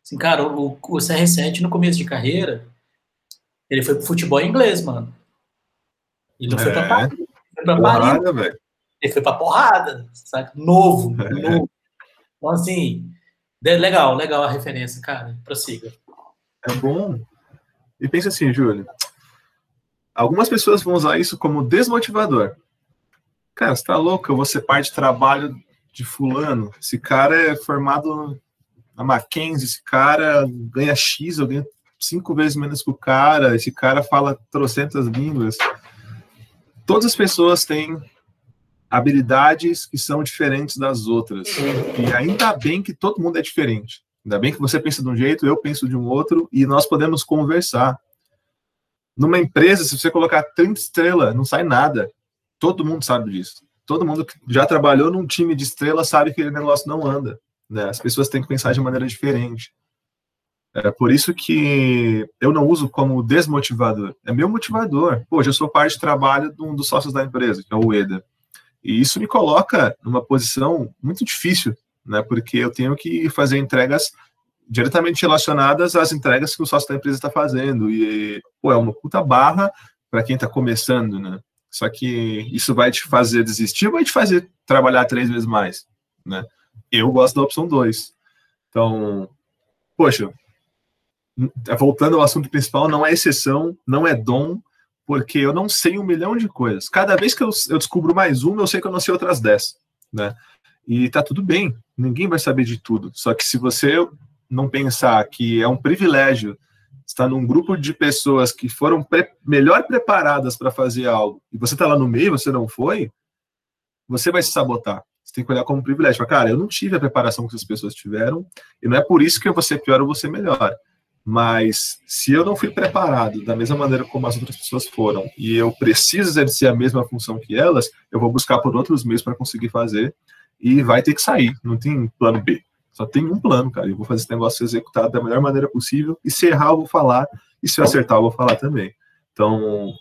Assim, cara, o, o CR7 no começo de carreira, ele foi pro futebol inglês, mano. Ele não é. foi pra Paris. Foi pra porrada, Paris. Ele foi pra porrada, sabe? Novo, é. novo. Então, assim, legal, legal a referência, cara. Prossiga. É bom. E pensa assim, Júlio. Algumas pessoas vão usar isso como desmotivador. Cara, você tá louco? Eu vou ser parte de trabalho de fulano. Esse cara é formado na Mackenzie, esse cara ganha X, eu ganho cinco vezes menos que o cara, esse cara fala trocentas línguas. Todas as pessoas têm habilidades que são diferentes das outras. E ainda bem que todo mundo é diferente. Ainda bem que você pensa de um jeito, eu penso de um outro, e nós podemos conversar. Numa empresa, se você colocar 30 estrelas, não sai nada. Todo mundo sabe disso todo mundo que já trabalhou num time de estrela sabe que o negócio não anda. Né? As pessoas têm que pensar de maneira diferente. É por isso que eu não uso como desmotivador. É meu motivador. Pô, eu sou parte de trabalho de um dos sócios da empresa, que é o EDA. E isso me coloca numa posição muito difícil, né? Porque eu tenho que fazer entregas diretamente relacionadas às entregas que o sócio da empresa está fazendo. E, pô, é uma puta barra para quem está começando, né? Só que isso vai te fazer desistir ou vai te fazer trabalhar três vezes mais, né? Eu gosto da opção 2. Então, poxa, voltando ao assunto principal, não é exceção, não é dom, porque eu não sei um milhão de coisas. Cada vez que eu, eu descubro mais uma, eu sei que eu não sei outras dez, né? E tá tudo bem, ninguém vai saber de tudo. Só que se você não pensar que é um privilégio está num grupo de pessoas que foram pre melhor preparadas para fazer algo, e você está lá no meio, você não foi, você vai se sabotar. Você tem que olhar como um privilégio. Falar, cara, eu não tive a preparação que essas pessoas tiveram, e não é por isso que vou ser pior ou ser melhor. Mas se eu não fui preparado da mesma maneira como as outras pessoas foram, e eu preciso exercer a mesma função que elas, eu vou buscar por outros meios para conseguir fazer, e vai ter que sair, não tem plano B. Só tem um plano, cara. Eu vou fazer esse negócio executado da melhor maneira possível. E se errar, eu vou falar. E se eu acertar, eu vou falar também. Então,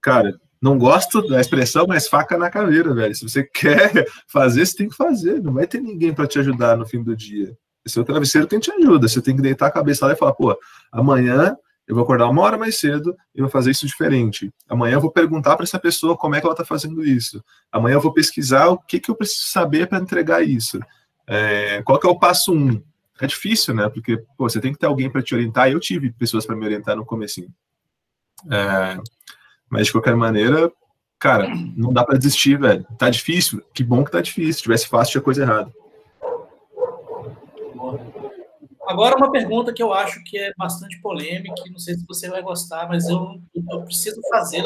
cara, não gosto da expressão, mas faca na caveira, velho. Se você quer fazer, você tem que fazer. Não vai ter ninguém para te ajudar no fim do dia. O travesseiro tem te ajuda. Você tem que deitar a cabeça lá e falar, pô, amanhã eu vou acordar uma hora mais cedo e vou fazer isso diferente. Amanhã eu vou perguntar para essa pessoa como é que ela está fazendo isso. Amanhã eu vou pesquisar o que, que eu preciso saber para entregar isso. É, qual que é o passo um? É difícil, né? Porque pô, você tem que ter alguém para te orientar. Eu tive pessoas para me orientar no comecinho. É, mas de qualquer maneira, cara, não dá para desistir, velho. Tá difícil? Que bom que tá difícil. Se tivesse fácil, tinha coisa errada. Agora uma pergunta que eu acho que é bastante polêmica, não sei se você vai gostar, mas eu, eu preciso fazer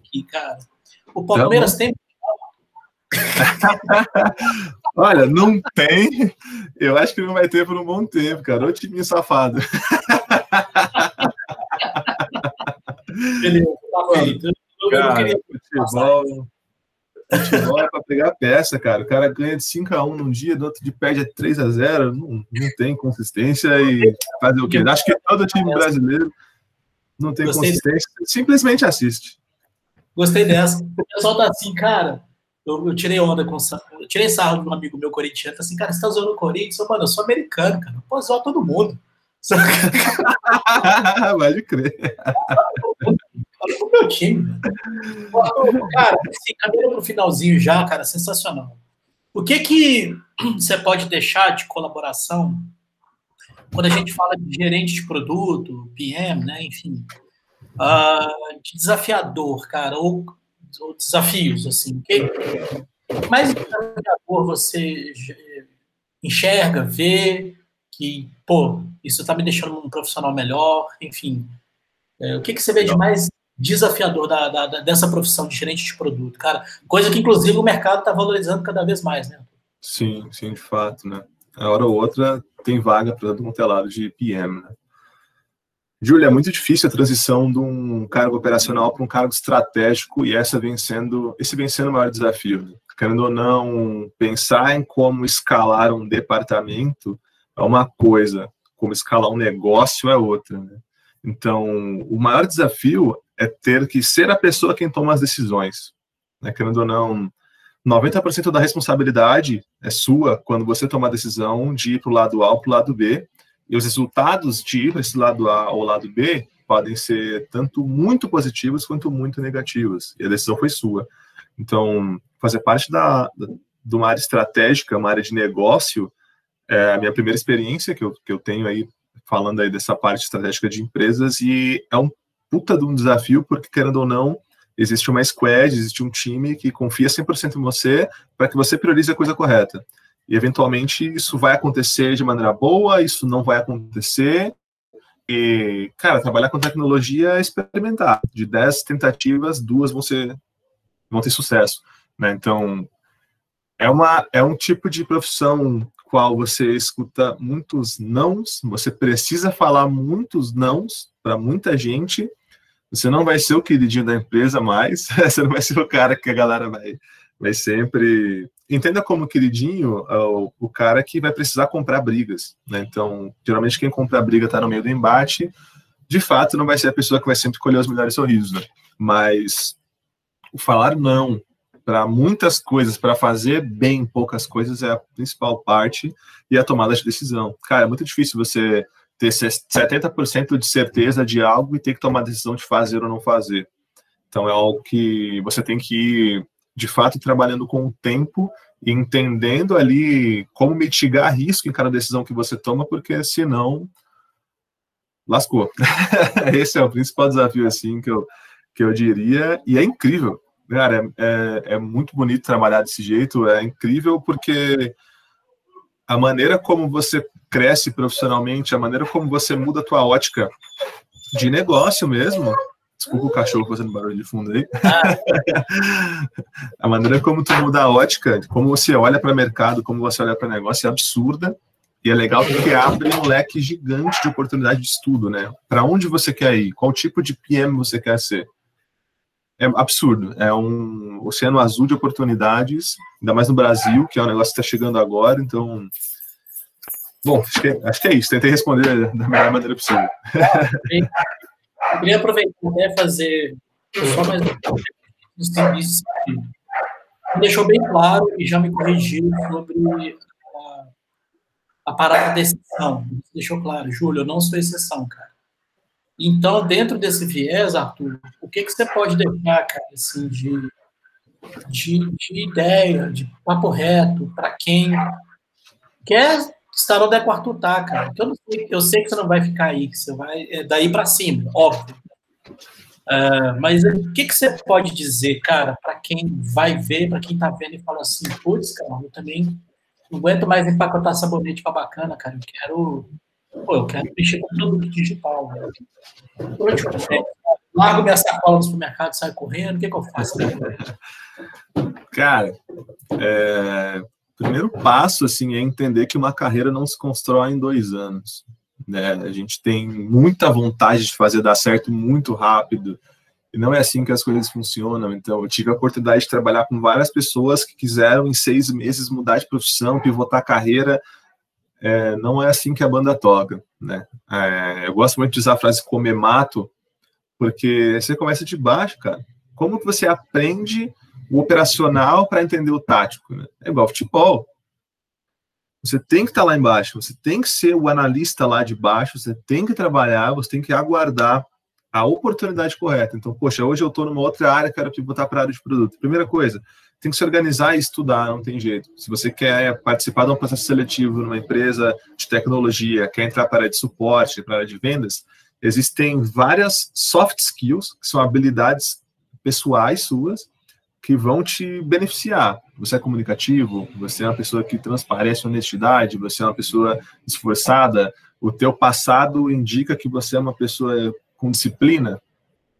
aqui, cara. O Palmeiras tá tem Olha, não tem. Eu acho que não vai ter por um bom tempo, cara. Ô time safado. Beleza, tá feito. Cara, futebol, futebol é pra pegar peça, cara. O cara ganha de 5x1 num dia, do outro de perde a 3x0. Não, não tem consistência e fazer o quê? Acho que todo time brasileiro não tem consistência, simplesmente assiste. Gostei dessa. O pessoal tá assim, cara eu, eu, tirei onda com eu tirei sarro de um amigo meu corintiano, assim, cara, você tá zoando o Corinthians? Eu, mano, eu sou americano, cara, não posso zoar todo mundo. Pode crer. Olha o meu time. Cara, assim, caminhando pro finalzinho já, cara, sensacional. O que que você pode deixar de colaboração quando a gente fala de gerente de produto, PM, né, enfim, uh, de desafiador, cara, ou, ou desafios, assim, que, mais desafiador você enxerga, vê que, pô, isso está me deixando um profissional melhor, enfim. É, o que, que você vê de mais desafiador da, da, dessa profissão de gerente de produto, cara? Coisa que, inclusive, o mercado está valorizando cada vez mais, né? Sim, sim, de fato, né? A hora ou outra tem vaga para um telado de PM, né? Júlia, é muito difícil a transição de um cargo operacional para um cargo estratégico e essa vem sendo, esse vem sendo o maior desafio. Né? Querendo ou não, pensar em como escalar um departamento é uma coisa, como escalar um negócio é outra. Né? Então, o maior desafio é ter que ser a pessoa quem toma as decisões. Né? Querendo ou não, 90% da responsabilidade é sua quando você toma a decisão de ir para o lado A ou para o lado B, e os resultados de ir para esse lado A ou lado B podem ser tanto muito positivos quanto muito negativos. E a decisão foi sua. Então, fazer parte da, da de uma área estratégica, uma área de negócio, é a minha primeira experiência que eu, que eu tenho aí, falando aí dessa parte estratégica de empresas, e é um puta de um desafio, porque, querendo ou não, existe uma squad, existe um time que confia 100% em você para que você priorize a coisa correta. E eventualmente isso vai acontecer de maneira boa, isso não vai acontecer. E, cara, trabalhar com tecnologia é experimentar. De 10 tentativas, duas vão ser vão ter sucesso, né? Então, é uma é um tipo de profissão qual você escuta muitos nãos, você precisa falar muitos nãos para muita gente. Você não vai ser o queridinho da empresa mais, você não vai ser o cara que a galera vai vai sempre entenda como queridinho o, o, cara que vai precisar comprar brigas, né? Então, geralmente quem compra briga está no meio do embate, de fato não vai ser a pessoa que vai sempre colher os melhores sorrisos, né? Mas o falar não para muitas coisas, para fazer bem poucas coisas é a principal parte e a tomada de decisão. Cara, é muito difícil você ter 70% de certeza de algo e ter que tomar a decisão de fazer ou não fazer. Então é algo que você tem que ir de fato trabalhando com o tempo e entendendo ali como mitigar risco em cada decisão que você toma, porque senão lascou. Esse é o principal desafio assim que eu que eu diria e é incrível, cara, é, é, é muito bonito trabalhar desse jeito, é incrível porque a maneira como você cresce profissionalmente, a maneira como você muda a tua ótica de negócio mesmo, Desculpa o cachorro fazendo barulho de fundo aí. a maneira como tu muda a ótica, como você olha para o mercado, como você olha para o negócio é absurda. E é legal porque abre um leque gigante de oportunidade de estudo, né? Para onde você quer ir? Qual tipo de PM você quer ser? É absurdo. É um oceano azul de oportunidades, ainda mais no Brasil, que é um negócio que está chegando agora. Então, bom, acho que, é, acho que é isso. Tentei responder da melhor maneira possível. Eu queria aproveitar até fazer só mais um serviço deixou bem claro e já me corrigiu sobre a, a parada da exceção. Deixou claro, Júlio, eu não sou exceção, cara. Então, dentro desse viés, Arthur, o que, que você pode deixar, cara, assim, de, de, de ideia, de papo reto, para quem quer estar onde é que o Arthur tá, cara. Eu, não sei, eu sei que você não vai ficar aí, que você vai é, daí para cima, óbvio. Uh, mas o que, que você pode dizer, cara, para quem vai ver, para quem tá vendo e fala assim, putz, cara, eu também não aguento mais empacotar sabonete para bacana, cara. Eu quero, pô, eu quero mexer com produto digital. Né? Largo minha sacola no supermercado, saio correndo, o que, que eu faço? Cara, é, primeiro passo assim é entender que uma carreira não se constrói em dois anos. Né? A gente tem muita vontade de fazer dar certo muito rápido e não é assim que as coisas funcionam. Então, eu tive a oportunidade de trabalhar com várias pessoas que quiseram em seis meses mudar de profissão, pivotar a carreira. É, não é assim que a banda toca, né? É, eu gosto muito de usar a frase comer mato, porque você começa de baixo, cara. Como que você aprende o operacional para entender o tático. Né? É igual futebol. Você tem que estar tá lá embaixo, você tem que ser o analista lá de baixo, você tem que trabalhar, você tem que aguardar a oportunidade correta. Então, poxa, hoje eu estou numa outra área, quero botar para a área de produto. Primeira coisa, tem que se organizar e estudar, não tem jeito. Se você quer participar de um processo seletivo numa empresa de tecnologia, quer entrar para a área de suporte, para a área de vendas, existem várias soft skills, que são habilidades pessoais suas, que vão te beneficiar. Você é comunicativo, você é uma pessoa que transparece honestidade, você é uma pessoa esforçada, o teu passado indica que você é uma pessoa com disciplina.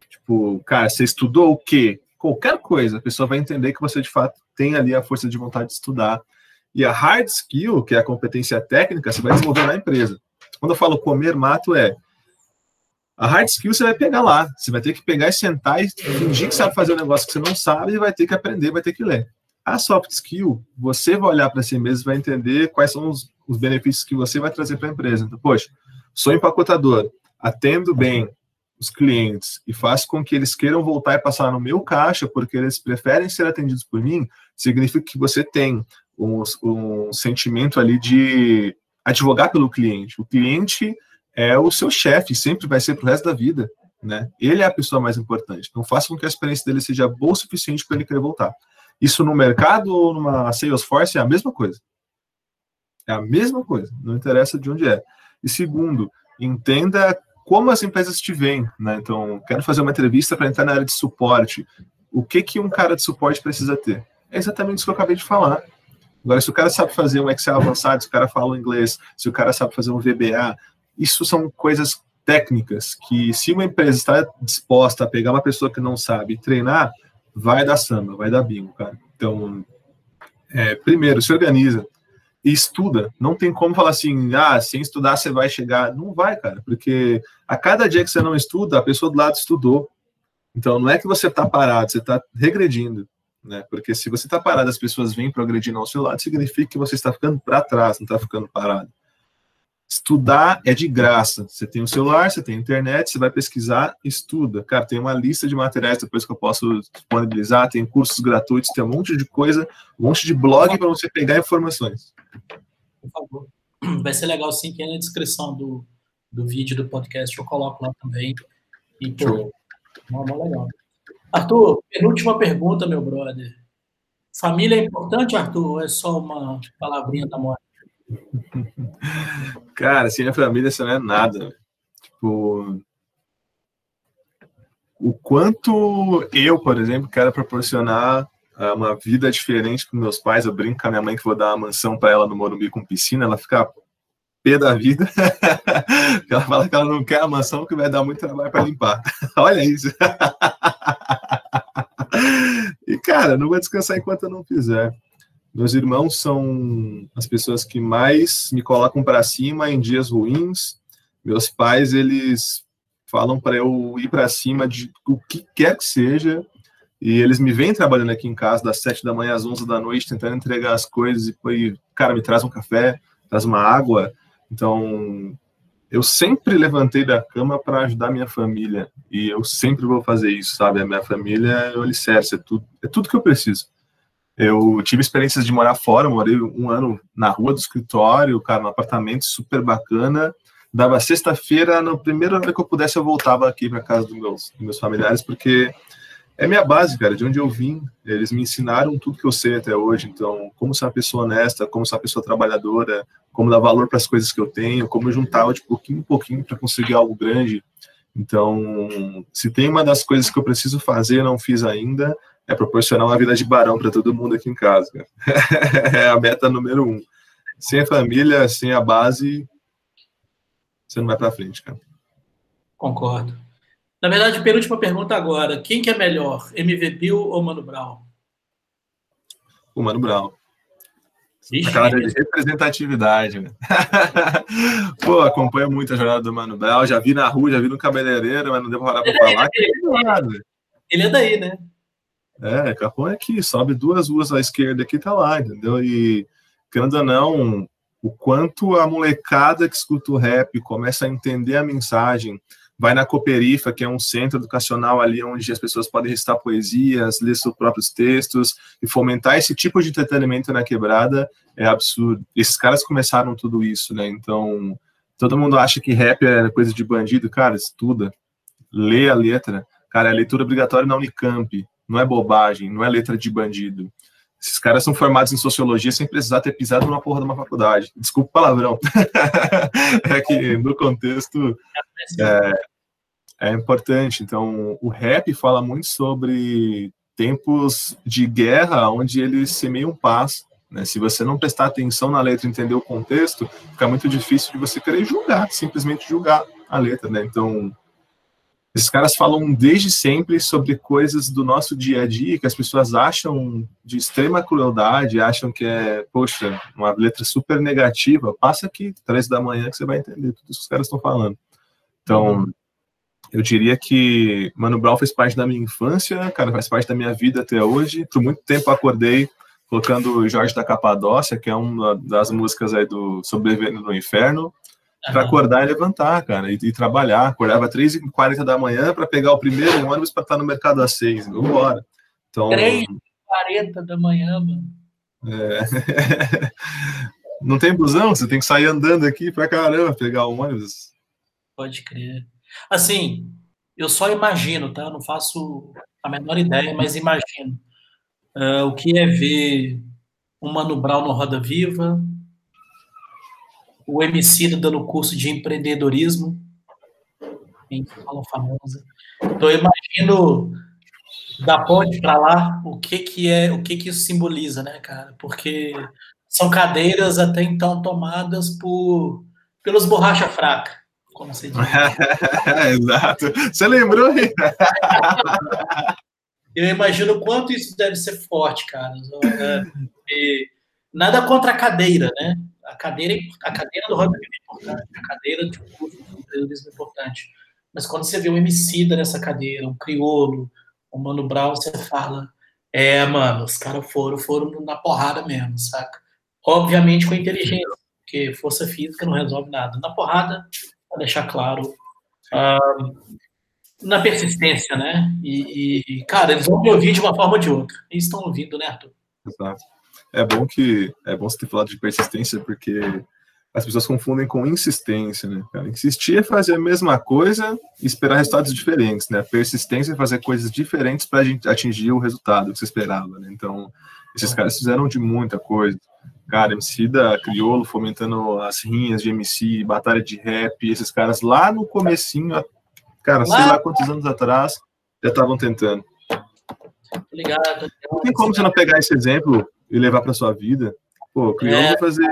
Tipo, cara, você estudou o quê? Qualquer coisa, a pessoa vai entender que você de fato tem ali a força de vontade de estudar. E a hard skill, que é a competência técnica, você vai desenvolver na empresa. Quando eu falo comer mato, é a hard skill você vai pegar lá. Você vai ter que pegar e sentar e fingir que sabe fazer um negócio que você não sabe e vai ter que aprender, vai ter que ler. A soft skill, você vai olhar para si mesmo e vai entender quais são os, os benefícios que você vai trazer para a empresa. Então, poxa, sou empacotador, atendo bem os clientes e faço com que eles queiram voltar e passar no meu caixa porque eles preferem ser atendidos por mim, significa que você tem um, um sentimento ali de advogar pelo cliente. O cliente é o seu chefe, sempre vai ser para o resto da vida. Né? Ele é a pessoa mais importante. Então, faça com que a experiência dele seja boa o suficiente para ele querer voltar. Isso no mercado ou numa Salesforce é a mesma coisa. É a mesma coisa, não interessa de onde é. E segundo, entenda como as empresas te veem. Né? Então, quero fazer uma entrevista para entrar na área de suporte. O que, que um cara de suporte precisa ter? É exatamente isso que eu acabei de falar. Agora, se o cara sabe fazer um Excel avançado, se o cara fala inglês, se o cara sabe fazer um VBA, isso são coisas técnicas que, se uma empresa está disposta a pegar uma pessoa que não sabe e treinar, vai dar samba, vai dar bingo, cara. Então, é, primeiro, se organiza e estuda. Não tem como falar assim, ah, sem estudar você vai chegar. Não vai, cara, porque a cada dia que você não estuda, a pessoa do lado estudou. Então, não é que você está parado, você está regredindo. Né? Porque se você está parado, as pessoas vêm progredindo ao seu lado, significa que você está ficando para trás, não está ficando parado. Estudar é de graça. Você tem o um celular, você tem a internet, você vai pesquisar, estuda. Cara, tem uma lista de materiais depois que eu posso disponibilizar, tem cursos gratuitos, tem um monte de coisa, um monte de blog para você pegar informações. Por favor. Vai ser legal sim que é na descrição do, do vídeo do podcast eu coloco lá também. E, pô, uma legal. Arthur, penúltima pergunta, meu brother. Família é importante, Arthur, ou é só uma palavrinha da morte? Cara, sem a família isso não é nada. Tipo, o quanto eu, por exemplo, quero proporcionar ah, uma vida diferente para meus pais. Eu brinco com a minha mãe que vou dar uma mansão para ela no Morumbi com piscina, ela fica pé da vida. ela fala que ela não quer a mansão que vai dar muito trabalho para limpar. Olha isso. e cara, não vou descansar enquanto eu não fizer. Meus irmãos são as pessoas que mais me colocam para cima em dias ruins. Meus pais, eles falam para eu ir para cima de o que quer que seja. E eles me vêm trabalhando aqui em casa das sete da manhã às onze da noite, tentando entregar as coisas. E, e cara, me traz um café, traz uma água. Então, eu sempre levantei da cama para ajudar minha família. E eu sempre vou fazer isso, sabe? A minha família é o alicerce, é tudo, é tudo que eu preciso. Eu tive experiências de morar fora, morei um ano na rua do escritório, cara, num apartamento super bacana. Dava sexta-feira, no primeiro ano que eu pudesse, eu voltava aqui para casa dos meus, dos meus familiares, porque é minha base, cara, de onde eu vim. Eles me ensinaram tudo que eu sei até hoje. Então, como ser uma pessoa honesta, como ser uma pessoa trabalhadora, como dar valor para as coisas que eu tenho, como eu juntava de pouquinho em pouquinho para conseguir algo grande. Então, se tem uma das coisas que eu preciso fazer, não fiz ainda, é proporcionar uma vida de barão para todo mundo aqui em casa. é a meta número um. Sem a família, sem a base, você não vai para frente, cara. Concordo. Na verdade, penúltima pergunta agora. Quem que é melhor, MVP ou Mano Brown? O Mano Brown. Ixi, Aquela de representatividade. Né? Pô, acompanho muito a jornada do Mano Brown. Já vi na rua, já vi no cabeleireiro, mas não devo parar para é falar. Ele, ele é daí, né? É, Capão é que sobe duas ruas à esquerda aqui, tá lá, entendeu? E, querendo ou não, o quanto a molecada que escuta o rap começa a entender a mensagem, vai na Cooperifa, que é um centro educacional ali onde as pessoas podem recitar poesias, ler seus próprios textos e fomentar esse tipo de entretenimento na quebrada, é absurdo. Esses caras começaram tudo isso, né? Então, todo mundo acha que rap é coisa de bandido, cara, estuda, lê a letra. Cara, é leitura obrigatória na Unicamp, não é bobagem, não é letra de bandido. Esses caras são formados em sociologia sem precisar ter pisado numa porra de uma faculdade. Desculpa o palavrão. é que no contexto é, é, importante. Então, o rap fala muito sobre tempos de guerra onde eles semeiam paz. Né? Se você não prestar atenção na letra e entender o contexto, fica muito difícil de você querer julgar, simplesmente julgar a letra. Né? Então, esses caras falam desde sempre sobre coisas do nosso dia a dia que as pessoas acham de extrema crueldade, acham que é, poxa, uma letra super negativa. Passa aqui, três da manhã, que você vai entender tudo isso que os caras estão falando. Então, eu diria que Mano Brown fez parte da minha infância, cara, faz parte da minha vida até hoje. Por muito tempo acordei colocando Jorge da Capadócia, que é uma das músicas aí do Sobrevivendo no Inferno para acordar e levantar, cara, e, e trabalhar. Acordava às 3h40 da manhã para pegar o primeiro ônibus para estar no mercado às 6 Vamos embora. Então, 3h40 da manhã, mano. É... Não tem busão, você tem que sair andando aqui para caramba pegar o ônibus. Pode crer. Assim, eu só imagino, tá? Eu não faço a menor ideia, mas imagino. Uh, o que é ver um Mano Brown no Roda Viva, o MC dando curso de empreendedorismo. Quem fala famosa. Então eu imagino da ponte para lá o que que é, o que que isso simboliza, né, cara? Porque são cadeiras até então tomadas por pelos borracha fraca, como você diz. Exato. Você lembrou? eu imagino o quanto isso deve ser forte, cara. E nada contra a cadeira, né? A cadeira, a cadeira do rock é importante, a cadeira de curso de empreendedorismo é importante. Mas quando você vê um MC nessa cadeira, um criolo, um Mano Brown, você fala, é, mano, os caras foram, foram na porrada mesmo, saca? Obviamente com inteligência, porque força física não resolve nada. Na porrada, para deixar claro, na persistência, né? E, e, cara, eles vão me ouvir de uma forma ou de outra. Eles estão ouvindo, né, Arthur? Exato é bom que é bom você ter falado de persistência, porque as pessoas confundem com insistência, né? Cara? Insistir é fazer a mesma coisa e esperar resultados diferentes, né? Persistência é fazer coisas diferentes para atingir o resultado que você esperava, né? Então, esses caras fizeram de muita coisa. Cara, MC da Criolo fomentando as rinhas de MC, batalha de rap, esses caras lá no comecinho, cara, sei lá quantos anos atrás, já estavam tentando. Obrigado. Não tem como você não pegar esse exemplo e levar para sua vida. Pô, o Criolo é. fazer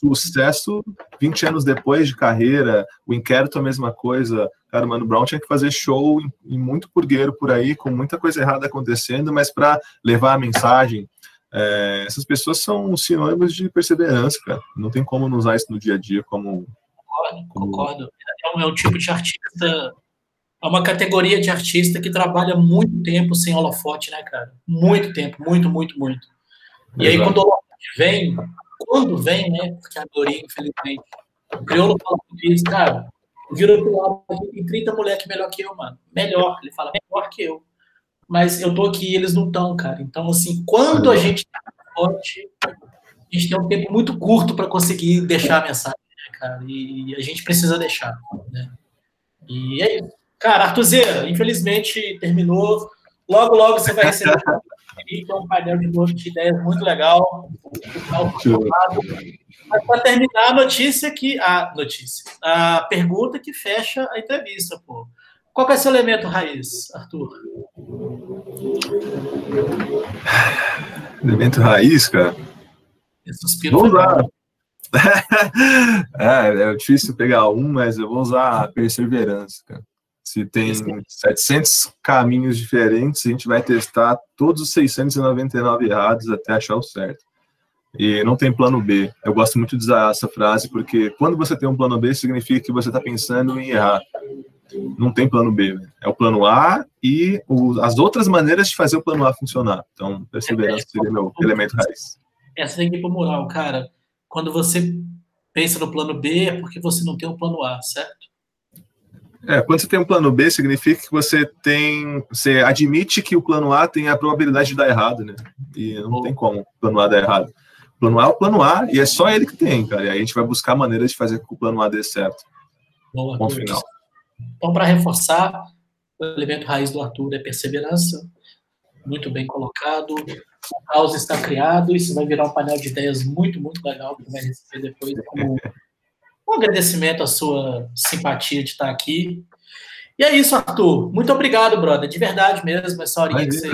sucesso 20 anos depois de carreira, o Inquérito a mesma coisa. Cara, o Mano Brown tinha que fazer show em, em muito purgueiro por aí, com muita coisa errada acontecendo, mas para levar a mensagem. É, essas pessoas são sinônimos de perseverança, cara. Não tem como não usar isso no dia a dia como. Concordo, como... concordo. É um, é um tipo de artista é uma categoria de artista que trabalha muito tempo sem holofote, né, cara? Muito tempo, muito, muito, muito. E aí, quando o vem, quando vem, né? Porque a maioria, infelizmente, o crioulo fala isso, cara, vira pro lado, tem 30 moleques melhor que eu, mano. Melhor, ele fala, melhor que eu. Mas eu tô aqui e eles não estão, cara. Então, assim, quando a gente tá forte, a gente tem um tempo muito curto para conseguir deixar a mensagem, né, cara? E a gente precisa deixar, né? E é isso. Cara, Artuzeira, infelizmente terminou. Logo, logo você vai receber que é um painel de novo de ideias muito legal. Mas para terminar, a notícia que. A notícia. A pergunta que fecha a entrevista, pô. Qual é o seu elemento raiz, Arthur? Elemento raiz, cara? suspiro Vamos lá. é, é difícil pegar um, mas eu vou usar a perseverança, cara. Se tem 700 caminhos diferentes, a gente vai testar todos os 699 errados até achar o certo. E não tem plano B. Eu gosto muito de usar essa frase porque quando você tem um plano B, significa que você está pensando em errar. Não tem plano B. Né? É o plano A e o, as outras maneiras de fazer o plano A funcionar. Então, perseverança seria meu elemento raiz. Essa tem que ir para moral, cara. Quando você pensa no plano B, é porque você não tem o um plano A, certo? É, quando você tem um plano B, significa que você tem. Você admite que o plano A tem a probabilidade de dar errado, né? E não tem como o plano A dar errado. O plano A é o plano A e é só ele que tem, cara. E aí a gente vai buscar maneiras de fazer com que o plano A dê certo. Boa, Bom final. Então, para reforçar, o elemento raiz do Arthur é perseverança. Muito bem colocado. O caos está criado. Isso vai virar um painel de ideias muito, muito legal que vai receber depois como um agradecimento à sua simpatia de estar aqui. E é isso, Arthur. Muito obrigado, brother. De verdade mesmo, essa horinha que você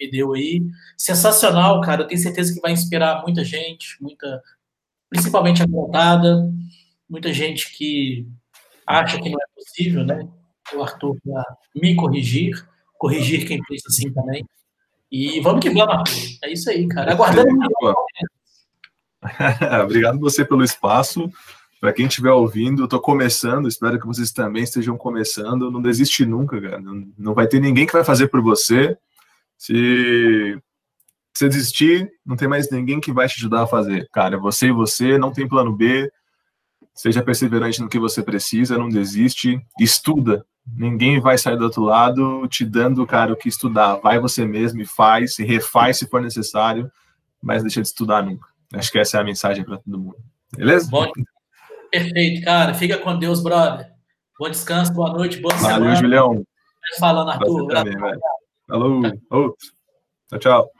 me deu aí. Sensacional, cara. Eu tenho certeza que vai inspirar muita gente, muita, principalmente a contada, muita gente que acha que não é possível, né? O Arthur para me corrigir, corrigir quem pensa assim também. E vamos que vamos, Arthur. É isso aí, cara. Aguardando. Obrigado você pelo espaço. Para quem estiver ouvindo, eu estou começando, espero que vocês também estejam começando. Não desiste nunca, cara. Não, vai ter ninguém que vai fazer por você. Se você desistir, não tem mais ninguém que vai te ajudar a fazer. Cara, você e você, não tem plano B. Seja perseverante no que você precisa, não desiste, estuda. Ninguém vai sair do outro lado te dando, cara, o que estudar. Vai você mesmo e faz, e refaz se for necessário, mas deixa de estudar nunca. Acho que essa é a mensagem para todo mundo. Beleza? Bom, perfeito, cara. Fica com Deus, brother. Bom descanso, boa noite, boa Valeu, semana. Valeu, Julião. Falando, Arthur. Também, Falou, outro. Tchau, tchau.